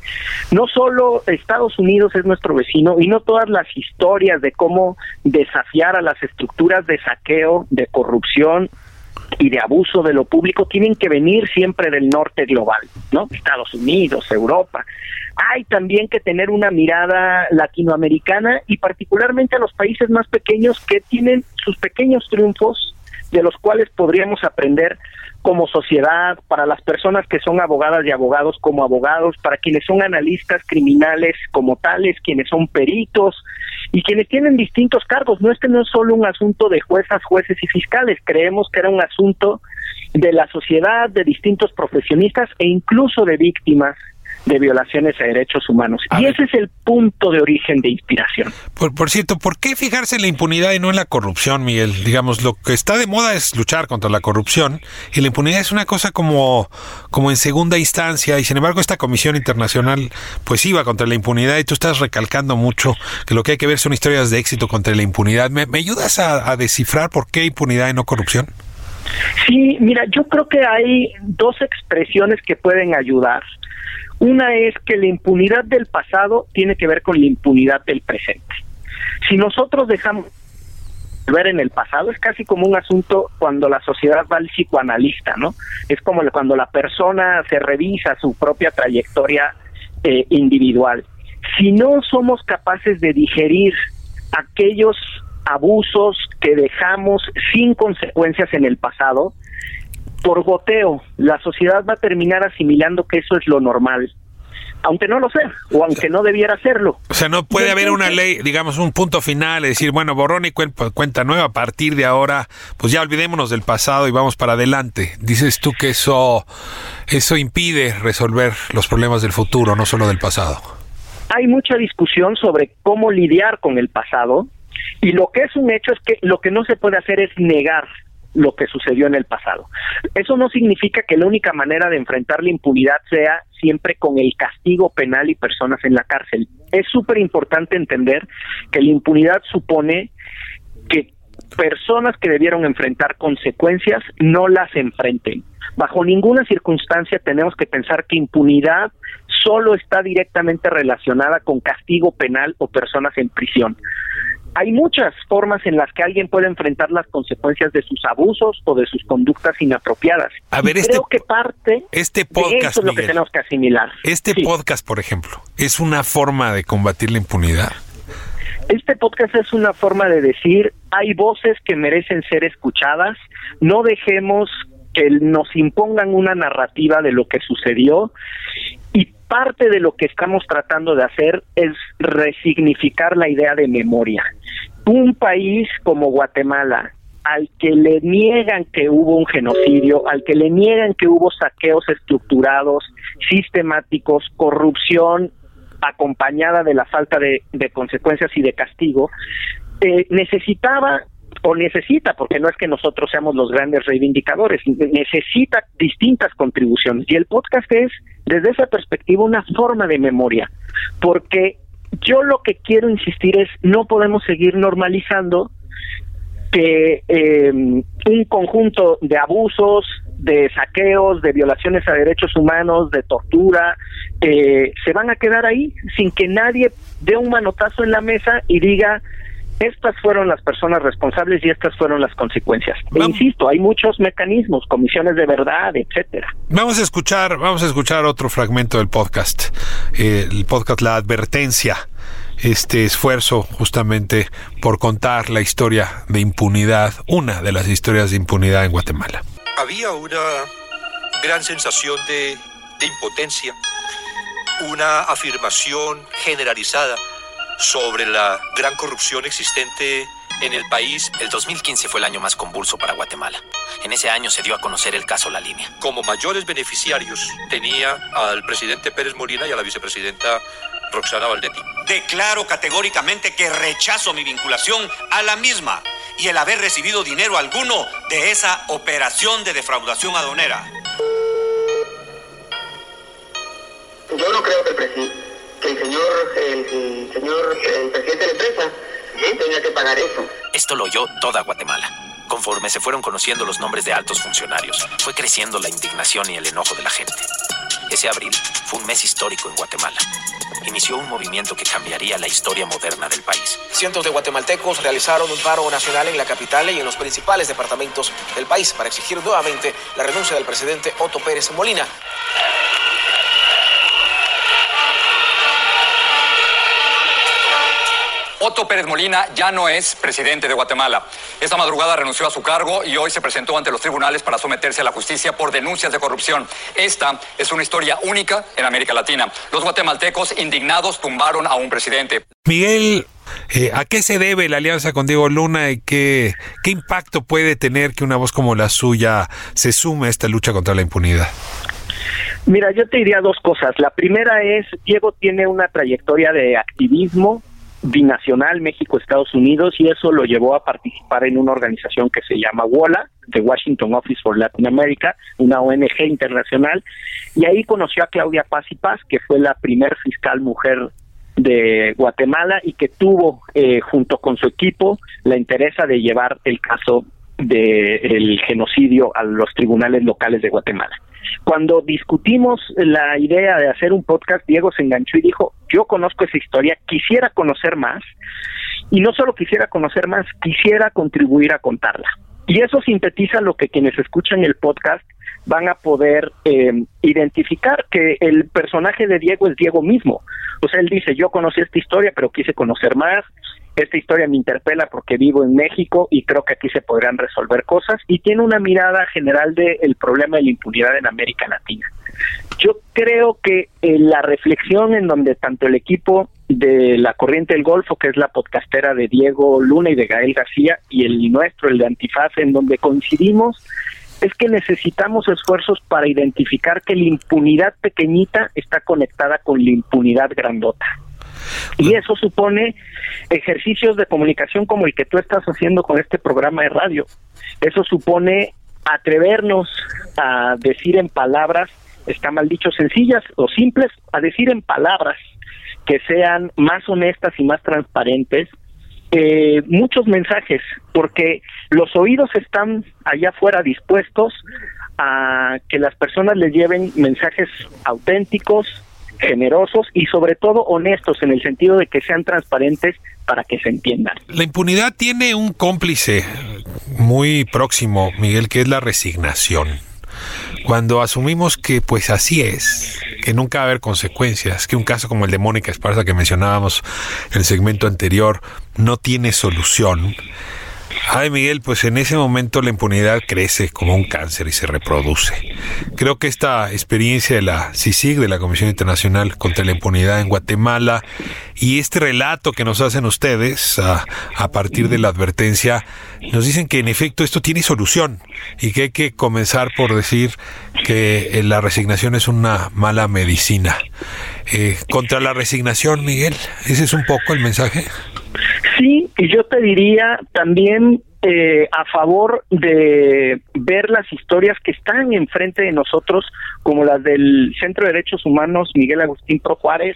No solo Estados Unidos es nuestro vecino y no todas las historias de cómo desafiar a las estructuras de saqueo, de corrupción y de abuso de lo público tienen que venir siempre del norte global, ¿no? Estados Unidos, Europa. Hay también que tener una mirada latinoamericana y particularmente a los países más pequeños que tienen sus pequeños triunfos de los cuales podríamos aprender como sociedad, para las personas que son abogadas y abogados como abogados, para quienes son analistas criminales como tales, quienes son peritos y quienes tienen distintos cargos. No, este no es solo un asunto de juezas, jueces y fiscales, creemos que era un asunto de la sociedad, de distintos profesionistas e incluso de víctimas de violaciones a derechos humanos. y ese es el punto de origen de inspiración. Por, por cierto, ¿por qué fijarse en la impunidad y no en la corrupción, Miguel? Digamos, lo que está de moda es luchar contra la corrupción y la impunidad es una cosa como, como en segunda instancia y sin embargo esta comisión internacional pues iba contra la impunidad y tú estás recalcando mucho que lo que hay que ver son historias de éxito contra la impunidad. ¿Me, ayudas a, a descifrar por qué impunidad y no corrupción? Sí, mira, yo creo que hay dos expresiones que pueden ayudar. Una es que la impunidad del pasado tiene que ver con la impunidad del presente. Si nosotros dejamos ver en el pasado es casi como un asunto cuando la sociedad va al psicoanalista, ¿no? Es como cuando la persona se revisa su propia trayectoria eh, individual. Si no somos capaces de digerir aquellos abusos que dejamos sin consecuencias en el pasado, por goteo, la sociedad va a terminar asimilando que eso es lo normal aunque no lo sea, o aunque no debiera serlo. O sea, no puede haber una ley, digamos, un punto final, es decir, bueno, borrón y cuenta nueva, a partir de ahora, pues ya olvidémonos del pasado y vamos para adelante. Dices tú que eso, eso impide resolver los problemas del futuro, no solo del pasado. Hay mucha discusión sobre cómo lidiar con el pasado, y lo que es un hecho es que lo que no se puede hacer es negar lo que sucedió en el pasado. Eso no significa que la única manera de enfrentar la impunidad sea siempre con el castigo penal y personas en la cárcel. Es súper importante entender que la impunidad supone que personas que debieron enfrentar consecuencias no las enfrenten. Bajo ninguna circunstancia tenemos que pensar que impunidad solo está directamente relacionada con castigo penal o personas en prisión hay muchas formas en las que alguien puede enfrentar las consecuencias de sus abusos o de sus conductas inapropiadas. A ver, este, creo que parte este podcast, es lo que tenemos que asimilar. Este podcast, por ejemplo, es una forma de combatir la impunidad. Este podcast es una forma de decir, hay voces que merecen ser escuchadas, no dejemos que nos impongan una narrativa de lo que sucedió y parte de lo que estamos tratando de hacer es resignificar la idea de memoria. Un país como Guatemala, al que le niegan que hubo un genocidio, al que le niegan que hubo saqueos estructurados, sistemáticos, corrupción acompañada de la falta de, consecuencias y de castigo, eh, necesitaba o necesita, porque no es que nosotros seamos los grandes reivindicadores, necesita distintas contribuciones. Y el podcast es, desde esa perspectiva, una forma de memoria, porque yo lo que quiero insistir es, no podemos seguir normalizando que eh, un conjunto de abusos, de saqueos, de violaciones a derechos humanos, de tortura, eh, se van a quedar ahí sin que nadie dé un manotazo en la mesa y diga estas fueron las personas responsables y estas fueron las consecuencias. E insisto, hay muchos mecanismos, comisiones de verdad, etcétera. Vamos a escuchar, vamos a escuchar otro fragmento del podcast, eh, el podcast La Advertencia, este esfuerzo justamente por contar la historia de impunidad, una de las historias de impunidad en Guatemala. Había una gran sensación de, de impotencia, una afirmación generalizada sobre la gran corrupción existente en el país. El 2015 fue el año más convulso para Guatemala. En ese año se dio a conocer el caso La Línea. Como mayores beneficiarios tenía al presidente Pérez Molina y a la vicepresidenta Roxana Valdetti. Declaro categóricamente que rechazo mi vinculación a la misma y el haber recibido dinero alguno de esa operación de defraudación adonera. Yo no creo que el presidente que el señor, el, señor el presidente de la empresa tenía que pagar eso. Esto lo oyó toda Guatemala. Conforme se fueron conociendo los nombres de altos funcionarios, fue creciendo la indignación y el enojo de la gente. Ese abril fue un mes histórico en Guatemala. Inició un movimiento que cambiaría la historia moderna del país. Cientos de guatemaltecos realizaron un paro nacional en la capital y en los principales departamentos del país para exigir nuevamente la renuncia del presidente Otto Pérez Molina. Otto Pérez Molina ya no es presidente de Guatemala. Esta madrugada renunció a su cargo y hoy se presentó ante los tribunales para someterse a la justicia por denuncias de corrupción. Esta es una historia única en América Latina. Los guatemaltecos indignados tumbaron a un presidente. Miguel, eh, ¿a qué se debe la alianza con Diego Luna y qué, qué impacto puede tener que una voz como la suya se sume a esta lucha contra la impunidad? Mira, yo te diría dos cosas. La primera es, Diego tiene una trayectoria de activismo binacional México-Estados Unidos y eso lo llevó a participar en una organización que se llama WOLA, de Washington Office for Latin America, una ONG internacional, y ahí conoció a Claudia Paz y Paz, que fue la primer fiscal mujer de Guatemala y que tuvo eh, junto con su equipo la interesa de llevar el caso del genocidio a los tribunales locales de Guatemala. Cuando discutimos la idea de hacer un podcast, Diego se enganchó y dijo, yo conozco esa historia, quisiera conocer más, y no solo quisiera conocer más, quisiera contribuir a contarla. Y eso sintetiza lo que quienes escuchan el podcast van a poder eh, identificar que el personaje de Diego es Diego mismo. O sea, él dice, yo conocí esta historia, pero quise conocer más, esta historia me interpela porque vivo en México y creo que aquí se podrán resolver cosas y tiene una mirada general del problema de la impunidad en América Latina. Yo creo que eh, la reflexión en donde tanto el equipo de la Corriente del Golfo, que es la podcastera de Diego Luna y de Gael García, y el nuestro, el de Antifaz, en donde coincidimos, es que necesitamos esfuerzos para identificar que la impunidad pequeñita está conectada con la impunidad grandota. Y eso supone ejercicios de comunicación como el que tú estás haciendo con este programa de radio. Eso supone atrevernos a decir en palabras, está mal dicho, sencillas o simples, a decir en palabras que sean más honestas y más transparentes eh, muchos mensajes, porque los oídos están allá afuera dispuestos a que las personas les lleven mensajes auténticos, generosos y sobre todo honestos en el sentido de que sean transparentes para que se entiendan. La impunidad tiene un cómplice muy próximo, Miguel, que es la resignación. Cuando asumimos que pues así es, que nunca va a haber consecuencias, que un caso como el de Mónica Esparza que mencionábamos en el segmento anterior no tiene solución, Ay, Miguel, pues en ese momento la impunidad crece como un cáncer y se reproduce. Creo que esta experiencia de la CICIG, de la Comisión Internacional contra la Impunidad en Guatemala, y este relato que nos hacen ustedes a, a partir de la advertencia, nos dicen que en efecto esto tiene solución y que hay que comenzar por decir que eh, la resignación es una mala medicina. Eh, contra la resignación, Miguel, ese es un poco el mensaje. Sí, y yo te diría también eh, a favor de ver las historias que están enfrente de nosotros, como las del Centro de Derechos Humanos Miguel Agustín Pro Juárez,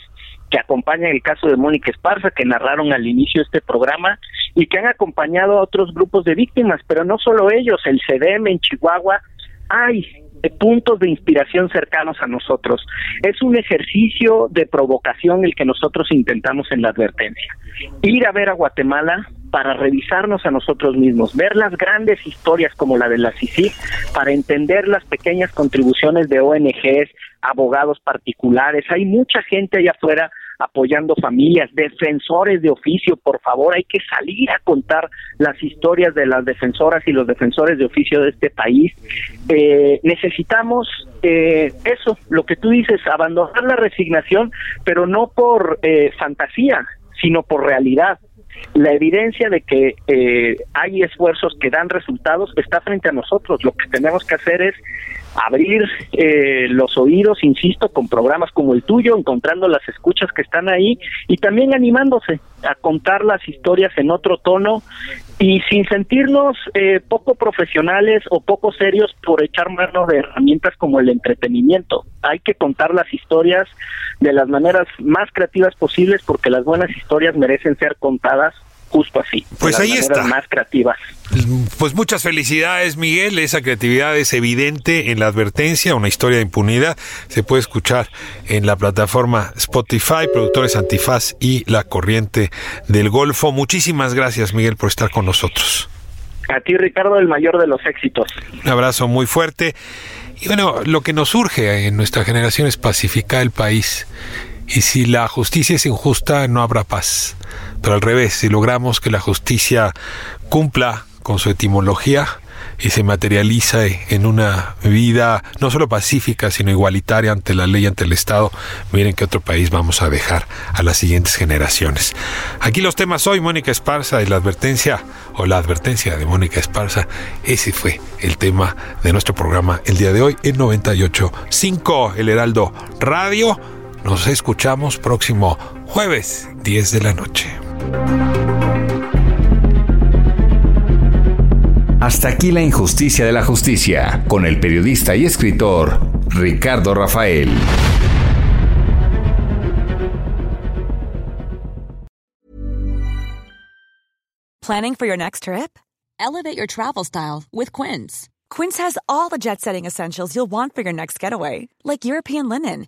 que acompañan el caso de Mónica Esparza, que narraron al inicio de este programa, y que han acompañado a otros grupos de víctimas, pero no solo ellos, el CDM en Chihuahua, hay puntos de inspiración cercanos a nosotros. Es un ejercicio de provocación el que nosotros intentamos en la advertencia. Ir a ver a Guatemala para revisarnos a nosotros mismos, ver las grandes historias como la de la CICI, para entender las pequeñas contribuciones de ONGs, abogados particulares. Hay mucha gente allá afuera apoyando familias, defensores de oficio, por favor, hay que salir a contar las historias de las defensoras y los defensores de oficio de este país. Eh, necesitamos eh, eso, lo que tú dices, abandonar la resignación, pero no por eh, fantasía, sino por realidad. La evidencia de que hay esfuerzos que dan resultados está frente a nosotros. Lo que tenemos que hacer es abrir eh, los oídos, insisto, con programas como el tuyo, encontrando las escuchas que están ahí y también animándose a contar las historias en otro tono y sin sentirnos eh, poco profesionales o poco serios por echar mano de herramientas como el entretenimiento. Hay que contar las historias de las maneras más creativas posibles porque las buenas historias merecen ser contadas justo así. Pues ahí está. Más creativas. Pues muchas felicidades, Miguel. Esa creatividad es evidente en la advertencia, una historia de impunidad. Se puede escuchar en la plataforma Spotify, Productores Antifaz y La Corriente del Golfo. Muchísimas gracias, Miguel, por estar con nosotros. A ti, Ricardo, el mayor de los éxitos. Un abrazo muy fuerte. Y bueno, lo que nos surge en nuestra generación es pacificar el país. Y si la justicia es injusta, no habrá paz. Pero al revés, si logramos que la justicia cumpla con su etimología y se materializa en una vida no solo pacífica, sino igualitaria ante la ley, ante el Estado, miren qué otro país vamos a dejar a las siguientes generaciones. Aquí los temas hoy, Mónica Esparza y la advertencia, o la advertencia de Mónica Esparza, ese fue el tema de nuestro programa el día de hoy en 98.5 El Heraldo Radio. Nos escuchamos próximo jueves, 10 de la noche. Hasta aquí la injusticia de la justicia, con el periodista y escritor Ricardo Rafael. Planning for your next trip? Elevate your travel style with Quince. Quince has all the jet setting essentials you'll want for your next getaway, like European linen,